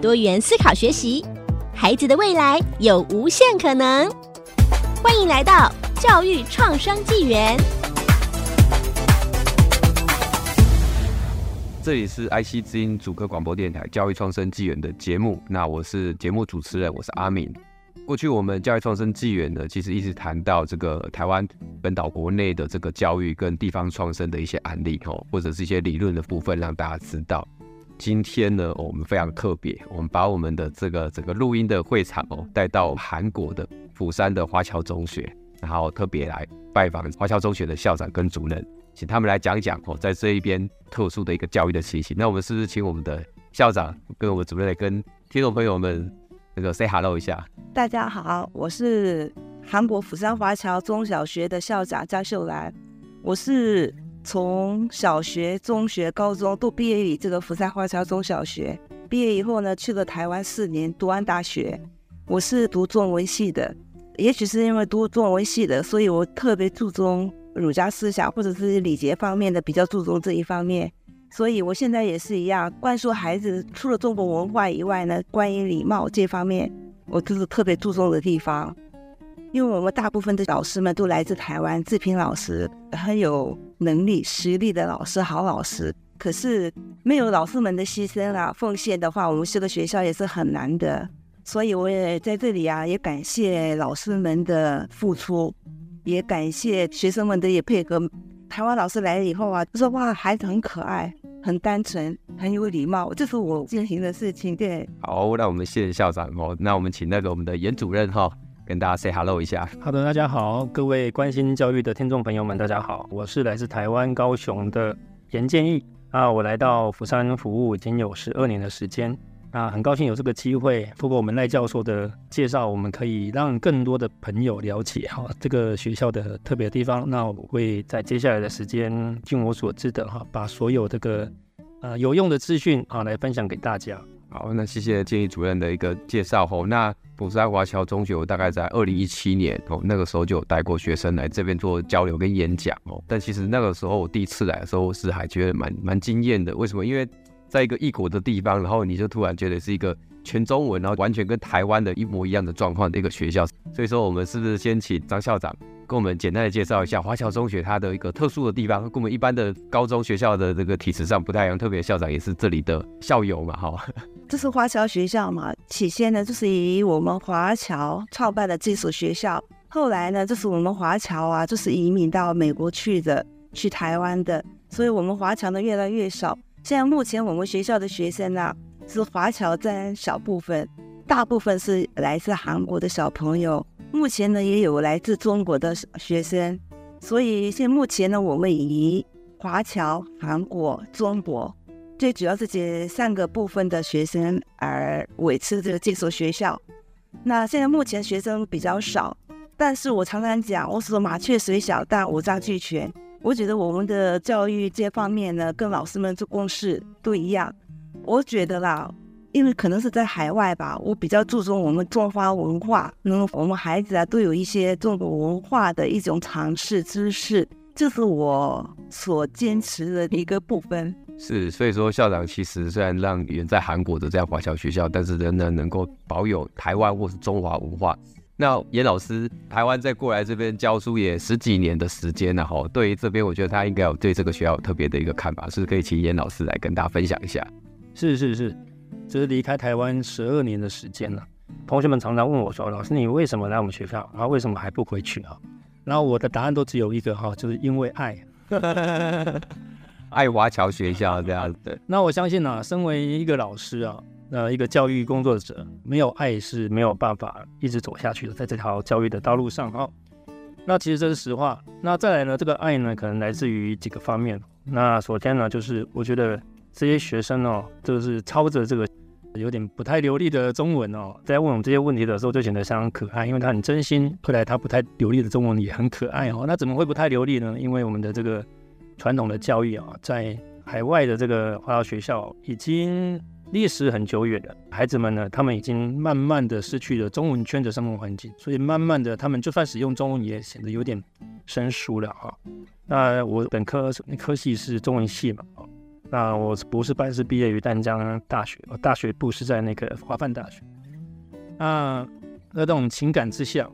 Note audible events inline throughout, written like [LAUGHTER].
多元思考学习，孩子的未来有无限可能。欢迎来到教育创生纪元。这里是 IC 之音主科广播电台教育创生纪元的节目，那我是节目主持人，我是阿敏。过去我们教育创生纪元呢，其实一直谈到这个台湾本岛国内的这个教育跟地方创生的一些案例哦，或者是一些理论的部分，让大家知道。今天呢，我们非常特别，我们把我们的这个整个录音的会场哦，带到韩国的釜山的华侨中学，然后特别来拜访华侨中学的校长跟主任，请他们来讲讲哦，在这一边特殊的一个教育的情形。那我们是不是请我们的校长跟我们主任来跟听众朋友们？那个 say hello 一下，大家好，我是韩国釜山华侨中小学的校长张秀兰。我是从小学、中学、高中都毕业于这个福山华侨中小学。毕业以后呢，去了台湾四年，读完大学。我是读中文系的，也许是因为读中文系的，所以我特别注重儒家思想或者是礼节方面的，比较注重这一方面。所以，我现在也是一样，灌输孩子除了中国文化以外呢，关于礼貌这方面，我就是特别注重的地方。因为我们大部分的老师们都来自台湾，志平老师很有能力、实力的老师，好老师。可是没有老师们的牺牲啊、奉献的话，我们这个学校也是很难的。所以我也在这里啊，也感谢老师们的付出，也感谢学生们的也配合。台湾老师来了以后啊，就说哇，孩子很可爱，很单纯，很有礼貌，这是我进行的事情。对，好，那我们谢谢校长哦。那我们请那个我们的严主任哈、跟大家 say hello 一下。好的，大家好，各位关心教育的听众朋友们，大家好，我是来自台湾高雄的严建义啊，我来到釜山服务已经有十二年的时间。啊，很高兴有这个机会，透过我们赖教授的介绍，我们可以让更多的朋友了解哈这个学校的特别的地方。那我会在接下来的时间，尽我所知的哈，把所有这个呃有用的资讯啊来分享给大家。好，那谢谢建议主任的一个介绍吼。那釜山华侨中学，我大概在二零一七年哦，那个时候就有带过学生来这边做交流跟演讲哦。但其实那个时候我第一次来的时候，是还觉得蛮蛮惊艳的。为什么？因为在一个异国的地方，然后你就突然觉得是一个全中文，然后完全跟台湾的一模一样的状况的一个学校。所以说，我们是不是先请张校长跟我们简单的介绍一下华侨中学它的一个特殊的地方，跟我们一般的高中学校的这个体制上不太一样。特别校长也是这里的校友嘛，哈。这是华侨学校嘛？起先呢，就是以我们华侨创办的这所学校。后来呢，就是我们华侨啊，就是移民到美国去的，去台湾的。所以我们华侨呢，越来越少。现在目前我们学校的学生啊，是华侨占小部分，大部分是来自韩国的小朋友。目前呢，也有来自中国的学生。所以现在目前呢，我们以华侨、韩国、中国，最主要是这三个部分的学生而维持这个这所学校。那现在目前学生比较少，但是我常常讲，我说麻雀虽小，但五脏俱全。我觉得我们的教育这方面呢，跟老师们做公事都一样。我觉得啦，因为可能是在海外吧，我比较注重我们中华文化，嗯，我们孩子啊都有一些中国文化的一种常识知识，这是我所坚持的一个部分。是，所以说校长其实虽然让远在韩国的这样华侨学校，但是仍然能够保有台湾或是中华文化。那严老师，台湾再过来这边教书也十几年的时间了哈。对于这边，我觉得他应该有对这个学校有特别的一个看法，是不是可以请严老师来跟大家分享一下？是是是，这是离开台湾十二年的时间了。同学们常常问我说：“老师，你为什么来我们学校？然后为什么还不回去啊？”然后我的答案都只有一个哈，就是因为爱，[LAUGHS] [LAUGHS] 爱华侨学校 [LAUGHS] 这样子。那我相信呢、啊，身为一个老师啊。那一个教育工作者没有爱是没有办法一直走下去的，在这条教育的道路上哦。那其实这是实话。那再来呢，这个爱呢，可能来自于几个方面。那首先呢，就是我觉得这些学生哦，就是操着这个有点不太流利的中文哦，在问我们这些问题的时候就显得相当可爱，因为他很真心。后来他不太流利的中文也很可爱哦，那怎么会不太流利呢？因为我们的这个传统的教育啊，在海外的这个华侨学校已经历史很久远了，孩子们呢，他们已经慢慢的失去了中文圈的生活环境，所以慢慢的他们就算使用中文也显得有点生疏了哈。那我本科科系是中文系嘛。那我博士班是毕业于淡江大学，我大学部是在那个华梵大学。那在这种情感之下，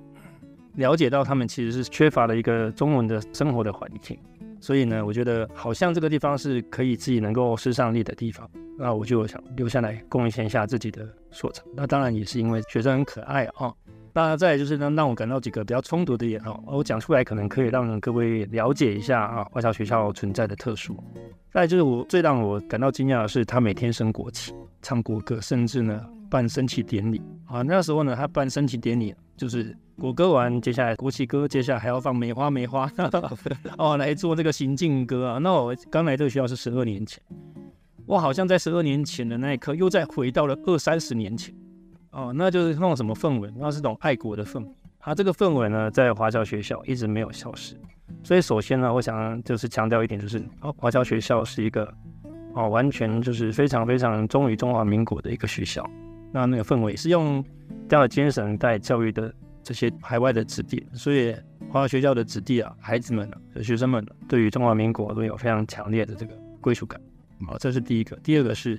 了解到他们其实是缺乏了一个中文的生活的环境，所以呢，我觉得好像这个地方是可以自己能够施上力的地方。那我就想留下来贡献一下自己的所长。那当然也是因为学生很可爱啊。那再来就是呢，让我感到几个比较冲突的点哦，我讲出来可能可以让各位了解一下啊，外侨学校存在的特殊。再来就是我最让我感到惊讶的是，他每天升国旗、唱国歌，甚至呢办升旗典礼啊。那时候呢，他办升旗典礼就是国歌完，接下来国旗歌，接下来还要放梅花梅花 [LAUGHS] 哦来做这个行进歌啊。那我刚来这个学校是十二年前，我好像在十二年前的那一刻又再回到了二三十年前。哦，那就是那种什么氛围，那是种爱国的氛围。它、这个氛围呢，在华侨学校一直没有消失。所以首先呢，我想就是强调一点，就是哦，华侨学校是一个哦，完全就是非常非常忠于中华民国的一个学校。那那个氛围是用这样的精神在教育的这些海外的子弟，所以华侨学校的子弟啊，孩子们、啊、学生们、对于中华民国都有非常强烈的这个归属感。好，这是第一个。第二个是，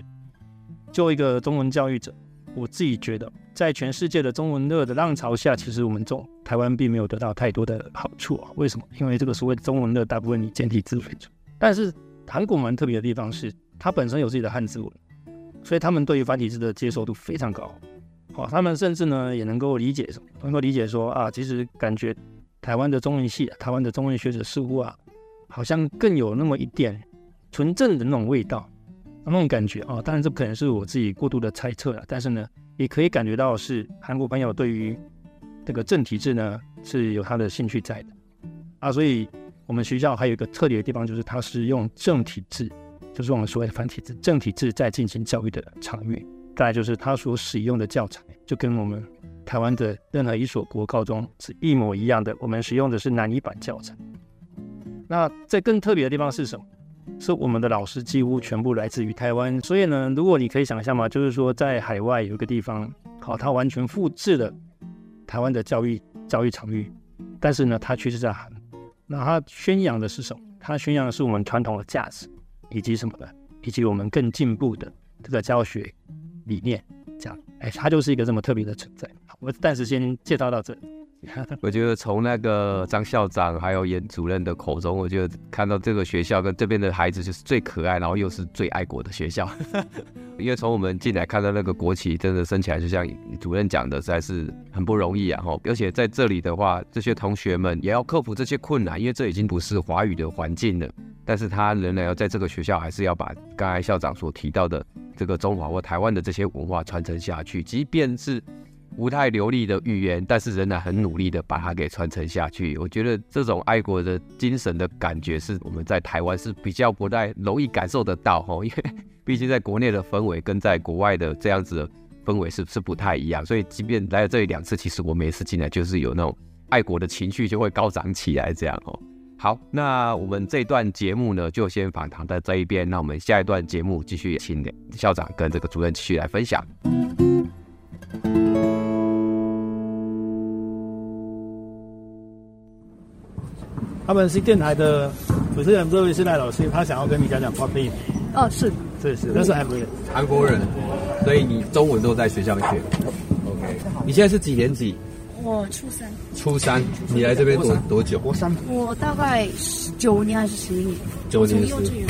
作为一个中文教育者。我自己觉得，在全世界的中文热的浪潮下，其实我们中台湾并没有得到太多的好处啊。为什么？因为这个所谓中文热，大部分以简体字为主。但是韩国蛮特别的地方是，它本身有自己的汉字文，所以他们对于繁体字的接受度非常高。好，他们甚至呢也能够理解什么？能够理解说啊，其实感觉台湾的中文系、台湾的中文学者似乎啊，好像更有那么一点纯正的那种味道。那种感觉啊，当然这可能是我自己过度的猜测了，但是呢，也可以感觉到是韩国朋友对于这个正体字呢是有他的兴趣在的啊，所以我们学校还有一个特别的地方，就是它是用正体字，就是我们所谓的繁体字，正体字在进行教育的场域。再来就是它所使用的教材，就跟我们台湾的任何一所国高中是一模一样的，我们使用的是南一版教材。那这更特别的地方是什么？是我们的老师几乎全部来自于台湾，所以呢，如果你可以想象嘛，就是说在海外有一个地方，好，它完全复制了台湾的教育教育场域，但是呢，它却是在韩，那它宣扬的是什么？它宣扬的是我们传统的价值，以及什么的，以及我们更进步的这个教学理念，这样，哎，它就是一个这么特别的存在。好，我暂时先介绍到这里。[LAUGHS] 我觉得从那个张校长还有严主任的口中，我觉得看到这个学校跟这边的孩子就是最可爱，然后又是最爱国的学校。[LAUGHS] 因为从我们进来看到那个国旗，真的升起来，就像主任讲的，实在是很不容易啊！哈，而且在这里的话，这些同学们也要克服这些困难，因为这已经不是华语的环境了。但是他仍然要在这个学校，还是要把刚才校长所提到的这个中华或台湾的这些文化传承下去，即便是。不太流利的语言，但是仍然很努力的把它给传承下去。我觉得这种爱国的精神的感觉，是我们在台湾是比较不太容易感受得到哈，因为 [LAUGHS] 毕竟在国内的氛围跟在国外的这样子的氛围是是不太一样。所以即便来了这里两次，其实我每次进来就是有那种爱国的情绪就会高涨起来这样哦。好，那我们这段节目呢就先访谈到这一边，那我们下一段节目继续请校长跟这个主任继续来分享。他们是电台的主持人，这位是赖老师，他想要跟你讲讲话，可以？哦，是，是是，那是韩国人，韩国人，所以你中文都在学校学。OK，你现在是几年级？我初三。初三，你来这边多多久？我三。我大概九年还是十年？九年。幼稚园。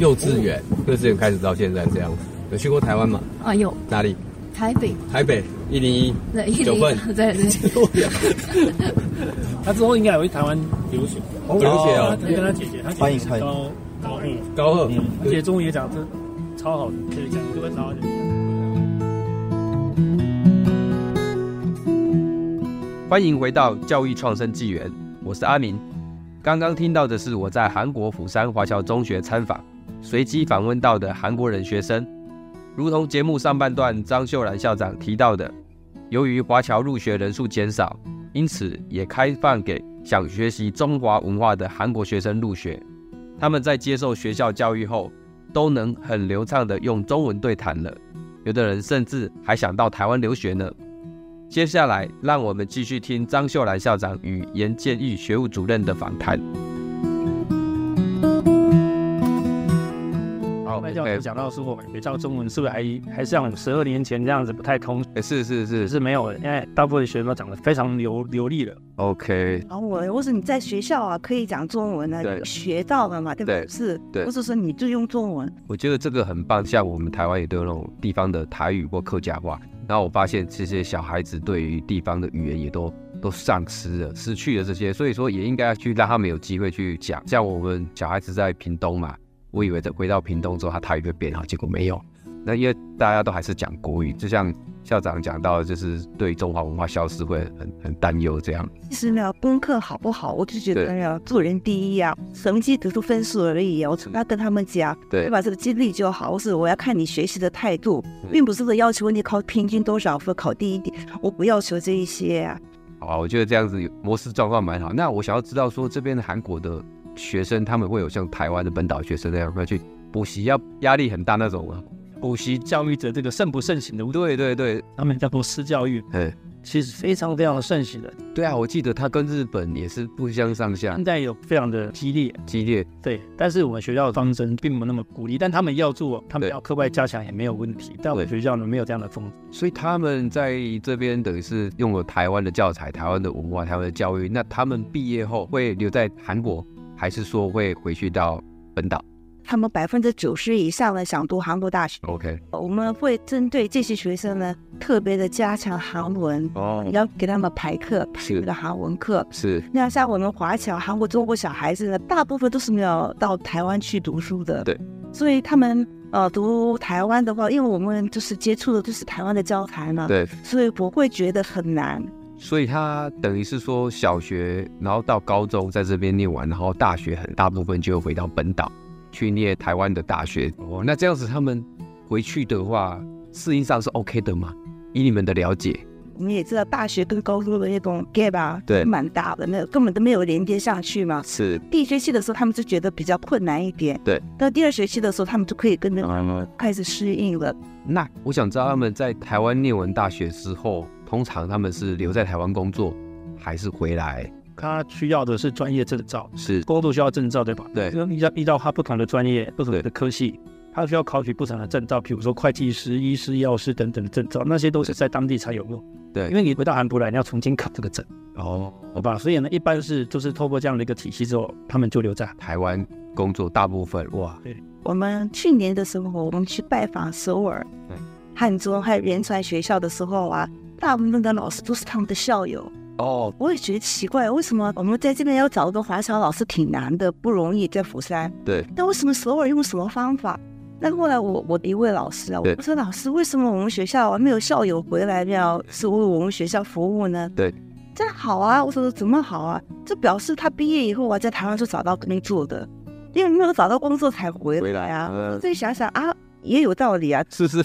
幼稚园，幼稚园开始到现在这样子。有去过台湾吗？啊，有。哪里？台北。台北一零一。对，一零一。九份。对 [LAUGHS] 对。[LAUGHS] 他之后应该有去台湾留学。留学啊！跟他姐姐，他姐姐高高二，高二，而且中文也讲的超好的，可以讲各位超好的。欢迎回到教育创生纪元，我是阿明。刚刚听到的是我在韩国釜山华侨中学参访，随机访问到的韩国人学生。如同节目上半段张秀兰校长提到的，由于华侨入学人数减少，因此也开放给想学习中华文化的韩国学生入学。他们在接受学校教育后，都能很流畅地用中文对谈了。有的人甚至还想到台湾留学呢。接下来，让我们继续听张秀兰校长与严建义学务主任的访谈。教授讲到说，我们学校中文是不是还还像十二年前这样子不太通？哎，是是是，是没有的，因为大部分学生都讲的非常流流利了。OK。然后我，或者你在学校啊可以讲中文呢，学到了嘛，对不对？是，对。或者说你就用中文。我觉得这个很棒，像我们台湾也都有那种地方的台语或客家话，然后我发现这些小孩子对于地方的语言也都都丧失了，失去了这些，所以说也应该要去让他们有机会去讲。像我们小孩子在屏东嘛。我以为这回到屏东之后，他台语会变好，结果没有。那因为大家都还是讲国语，就像校长讲到，就是对中华文化消失会很很担忧这样。其实呢，功课好不好，我就觉得要做人第一啊，成绩得出分数而已啊。我从来跟他们讲，对吧？这个经历就好，或是我要看你学习的态度，并不是说要求你考平均多少分，考第一点，我不要求这一些啊。好啊，我觉得这样子模式状况蛮好。那我想要知道说，这边的韩国的。学生他们会有像台湾的本岛学生那样要去补习，要压力很大那种啊。补习教育者这个盛不盛行的？对对对，他们叫做私教育，嗯，其实非常非常的盛行的。对啊，我记得他跟日本也是不相上下。现在有非常的激烈，激烈。对，但是我们学校的方针并没有那么鼓励，但他们要做，他们要课外加强也没有问题。但我们学校呢，没有这样的风，所以他们在这边等于是用了台湾的教材、台湾的文化、台湾的教育。那他们毕业后会留在韩国？还是说会回去到本岛？他们百分之九十以上的想读韩国大学。OK，我们会针对这些学生呢，特别的加强韩文。哦，要给他们排课，排那个韩文课。是。那像我们华侨、韩国、中国小孩子呢，大部分都是没有到台湾去读书的。对。所以他们呃读台湾的话，因为我们就是接触的就是台湾的教材嘛。对。所以不会觉得很难。所以他等于是说，小学然后到高中在这边念完，然后大学很大部分就回到本岛去念台湾的大学。哦，那这样子他们回去的话，适应上是 OK 的吗？以你们的了解，我们也知道大学跟高中的那种 gap 啊，对，蛮大的，那根本都没有连接下去嘛。是。第一学期的时候，他们就觉得比较困难一点。对。到第二学期的时候，他们就可以跟着开始适应了。那我想知道他们在台湾念完大学之后。通常他们是留在台湾工作，还是回来？他需要的是专业证照，是工作需要证照，对吧？对。依照依照他不同的专业、不同的科系，他需要考取不同的证照，比如说会计师、医师、药师等等的证照，那些都是在当地才有用。对，因为你回到韩国来，你要重新考这个证。哦，好吧。所以呢，一般是就是透过这样的一个体系之后，他们就留在台湾工作。大部分哇，对。我们去年的时候，我们去拜访首尔、汉中还有仁川学校的时候啊。大部分的老师都是他们的校友哦，我也觉得奇怪，为什么我们在这边要找一个华侨老师挺难的，不容易在釜山。对，那为什么首尔用什么方法？那后来我我的一位老师啊，我说老师，为什么我们学校还没有校友回来要是为我们学校服务呢？对，这样好啊，我说怎么好啊？这表示他毕业以后啊，在台湾就找到工作的，因为没有找到工作才回来啊。所以想想啊。也有道理啊，是不是。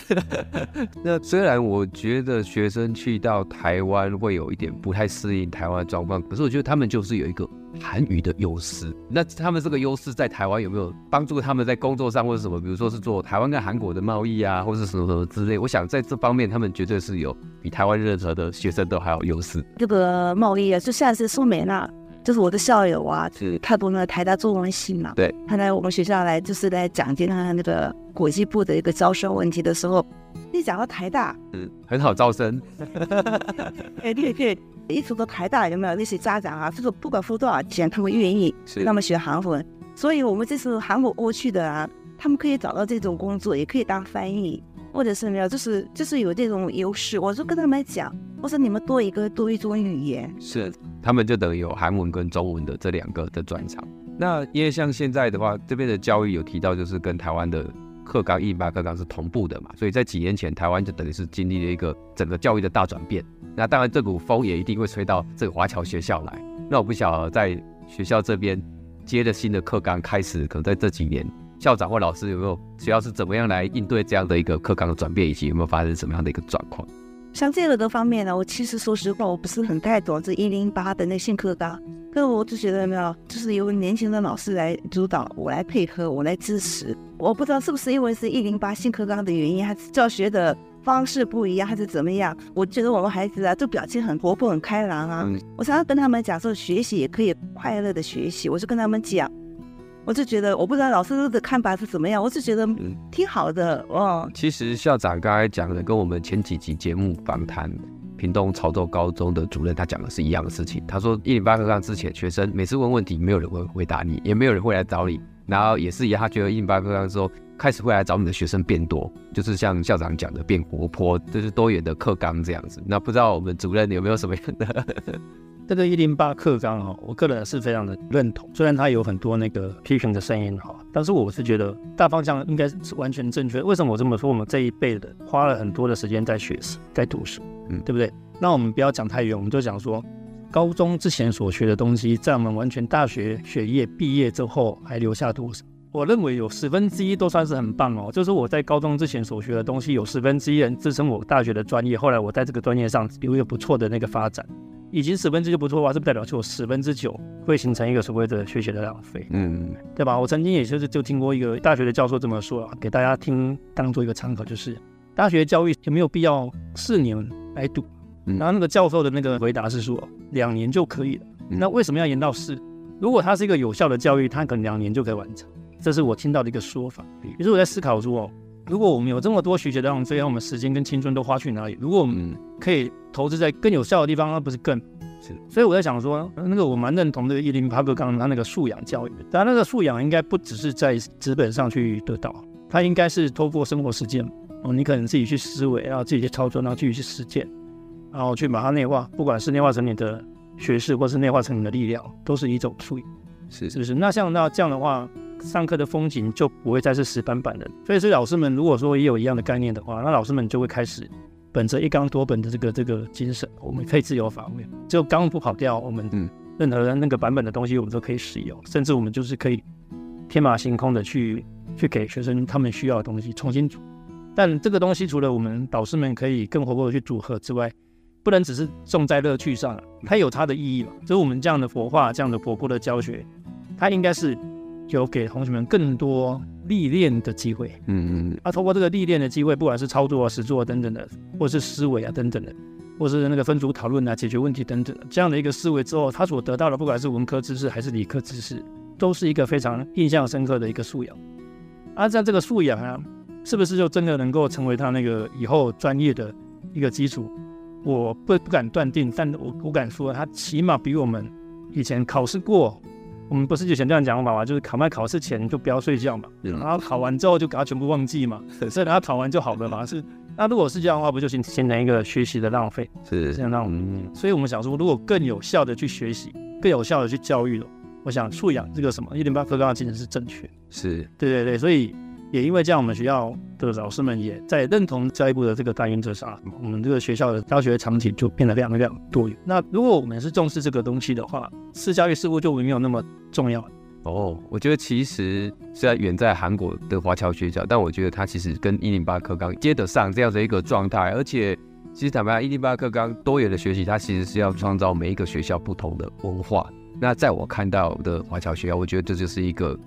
[LAUGHS] 那虽然我觉得学生去到台湾会有一点不太适应台湾的状况，可是我觉得他们就是有一个韩语的优势。那他们这个优势在台湾有没有帮助他们在工作上或者什么？比如说是做台湾跟韩国的贸易啊，或者什么什么之类。我想在这方面他们绝对是有比台湾任何的学生都还有优势。这个贸易啊，就像是苏美娜。就是我的校友啊，是。他读那个台大中文系嘛，对，他来我们学校来，就是来讲解他那个国际部的一个招生问题的时候，你讲到台大，嗯，很好招生，[LAUGHS] 哎，对对，一说到台大有没有？那些家长啊，就是不管付多少钱，他们愿意是。他们学韩文，所以我们这次韩国过去的啊，他们可以找到这种工作，也可以当翻译。或者是没有，就是就是有这种优势，我就跟他们讲，我说你们多一个多一种语言，是他们就等于有韩文跟中文的这两个的专长。那因为像现在的话，这边的教育有提到，就是跟台湾的课纲一八课纲是同步的嘛，所以在几年前，台湾就等于是经历了一个整个教育的大转变。那当然，这股风也一定会吹到这个华侨学校来。那我不晓得在学校这边接的新的课纲开始，可能在这几年校长或老师有没有学校是怎么样来应对这样的一个课纲的转变，以及有没有发生什么样的一个状况？像这个的方面呢，我其实说实话，我不是很太懂这一零八的那新课纲，可是我就觉得没有，就是由年轻的老师来主导，我来配合，我来支持。我不知道是不是因为是一零八新课纲的原因，还是教学的方式不一样，还是怎么样？我觉得我们孩子啊，就表情很活泼、很开朗啊。嗯、我常常跟他们讲说，学习也可以快乐的学习，我就跟他们讲。我就觉得，我不知道老师的看法是怎么样，我就觉得挺好的哦。其实校长刚才讲的，跟我们前几集节目访谈屏东潮州高中的主任，他讲的是一样的事情。他说，一零八课纲之前，学生每次问问题，没有人会回答你，也没有人会来找你。然后也是一样，他觉得一零八课纲之后，开始会来找你的学生变多，就是像校长讲的变活泼，就是多元的课纲这样子。那不知道我们主任有没有什么样的？这个一零八课纲哈，我个人是非常的认同，虽然它有很多那个批评的声音哈，但是我是觉得大方向应该是完全正确。为什么我这么说？我们这一辈的花了很多的时间在学习，在读书，嗯，对不对？那我们不要讲太远，我们就讲说，高中之前所学的东西，在我们完全大学学业毕业之后还留下多少？我认为有十分之一都算是很棒哦。就是我在高中之前所学的东西，有十分之一人支撑我大学的专业，后来我在这个专业上有一个不错的那个发展。已经十分之就不错的话，是不代表就有十分之九会形成一个所谓的学习的浪费，嗯，对吧？我曾经也就是就听过一个大学的教授这么说啊，给大家听当做一个参考，就是大学教育有没有必要四年来读？然后那个教授的那个回答是说两年就可以了。那为什么要延到四？如果它是一个有效的教育，它可能两年就可以完成。这是我听到的一个说法。于是我在思考说哦。如果我们有这么多学习的浪费，让我们时间跟青春都花去哪里？如果我们可以投资在更有效的地方，那不是更是？所以我在想说，那个我蛮认同这个一零八课纲他那个素养教育，但那个素养应该不只是在纸本上去得到，它应该是透过生活实践哦，你可能自己去思维，然后自己去操作，然后自己去实践，然后去把它内化，不管是内化成你的学识，或是内化成你的力量，都是一种素养，是是不是？那像那这样的话。上课的风景就不会再是死板板的，所以，所以老师们如果说也有一样的概念的话，那老师们就会开始本着一纲多本的这个这个精神，我们可以自由发挥，只有纲不跑掉，我们任何那个版本的东西我们都可以使用，甚至我们就是可以天马行空的去去给学生他们需要的东西重新组。但这个东西除了我们导师们可以更活泼的去组合之外，不能只是重在乐趣上，它有它的意义嘛。就是我们这样的活化、这样的活泼的教学，它应该是。有给同学们更多历练的机会，嗯嗯，啊，通过这个历练的机会，不管是操作啊、实作等等的，或是思维啊等等的，或是那个分组讨论啊、解决问题等等的，这样的一个思维之后，他所得到的，不管是文科知识还是理科知识，都是一个非常印象深刻的一个素养。啊，这样这个素养啊，是不是就真的能够成为他那个以后专业的一个基础？我不不敢断定，但我我敢说，他起码比我们以前考试过。我们不是以前这样讲法嘛？就是考麦考试前就不要睡觉嘛，然后考完之后就给他全部忘记嘛，[LAUGHS] 所以等他考完就好了嘛。是，那如果是这样的话，不就形形成一个学习的浪费？是这样让我们，所以我们想说，如果更有效的去学习，更有效的去教育了，我想素养这个什么一零八课纲的精神是正确。是，对对对，所以。也因为这样，我们学校的老师们也在认同教育部的这个大原则上，我们这个学校的教学场景就变得非常非常多元。那如果我们是重视这个东西的话，私教育似乎就没有那么重要。哦，我觉得其实虽然远在韩国的华侨学校，但我觉得它其实跟一零八课纲接得上这样的一个状态。而且，其实坦白讲，一零八课纲多元的学习，它其实是要创造每一个学校不同的文化。那在我看到的华侨学校，我觉得这就是一个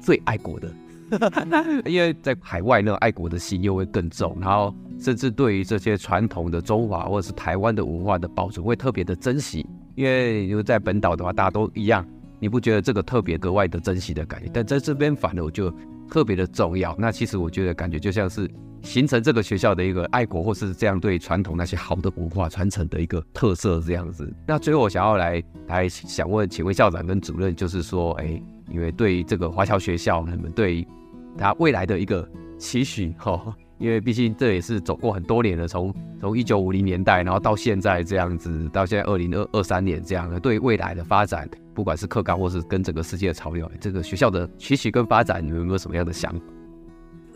最爱国的。[LAUGHS] 因为在海外，呢爱国的心又会更重，然后甚至对于这些传统的中华或者是台湾的文化的保存会特别的珍惜。因为如果在本岛的话，大家都一样，你不觉得这个特别格外的珍惜的感觉？但在这边反而我就特别的重要。那其实我觉得感觉就像是形成这个学校的一个爱国或是这样对传统那些好的文化传承的一个特色这样子。那最后我想要来来想问，请问校长跟主任，就是说，哎，因为对于这个华侨学校，你们对他未来的一个期许哈，[LAUGHS] 因为毕竟这也是走过很多年了，从从一九五零年代，然后到现在这样子，到现在二零二二三年这样的，对未来的发展，不管是课纲或是跟整个世界的潮流，这个学校的期许跟发展，你们有没有什么样的想法？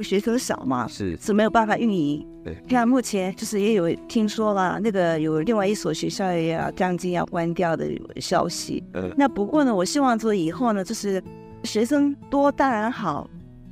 学生少嘛，是是没有办法运营。对，看目前就是也有听说了，那个有另外一所学校也要将近要关掉的消息。嗯，那不过呢，我希望说以后呢，就是学生多当然好。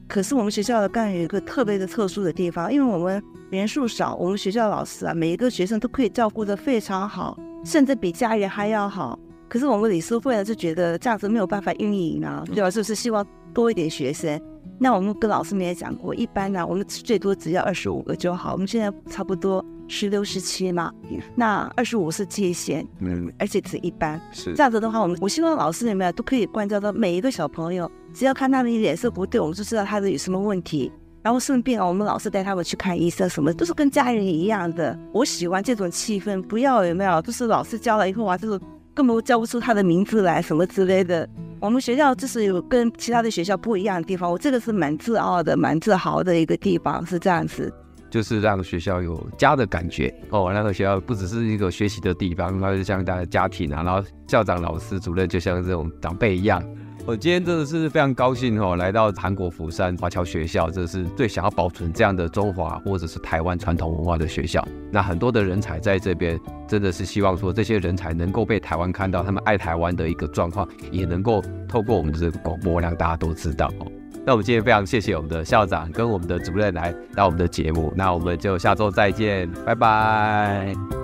可是我们学校的干有一个特别的特殊的地方，因为我们人数少，我们学校老师啊，每一个学生都可以照顾得非常好，甚至比家人还要好。可是我们理事会呢，就觉得这样子没有办法运营啊，对吧？就是希望多一点学生。那我们跟老师们也讲过，一般呢，我们最多只要二十五个就好。我们现在差不多十六、十七嘛，那二十五是界限，嗯，而且只一般。是这样子的话，我们我希望老师里面都可以关照到每一个小朋友，只要看他们脸色不对，我们就知道他的有什么问题，然后顺便啊，我们老师带他们去看医生，什么都是跟家人一样的。我喜欢这种气氛，不要有没有，就是老师教了以后啊，就是。根本叫不出他的名字来，什么之类的。我们学校就是有跟其他的学校不一样的地方，我这个是蛮自傲的、蛮自豪的一个地方，是这样子。就是让学校有家的感觉哦，那个学校不只是一个学习的地方，然后就像大家家庭啊，然后校长、老师、主任就像这种长辈一样。我今天真的是非常高兴哦，来到韩国釜山华侨学校，这是最想要保存这样的中华或者是台湾传统文化的学校。那很多的人才在这边，真的是希望说这些人才能够被台湾看到，他们爱台湾的一个状况，也能够透过我们的这个广播让大家都知道哦。那我们今天非常谢谢我们的校长跟我们的主任来到我们的节目，那我们就下周再见，拜拜。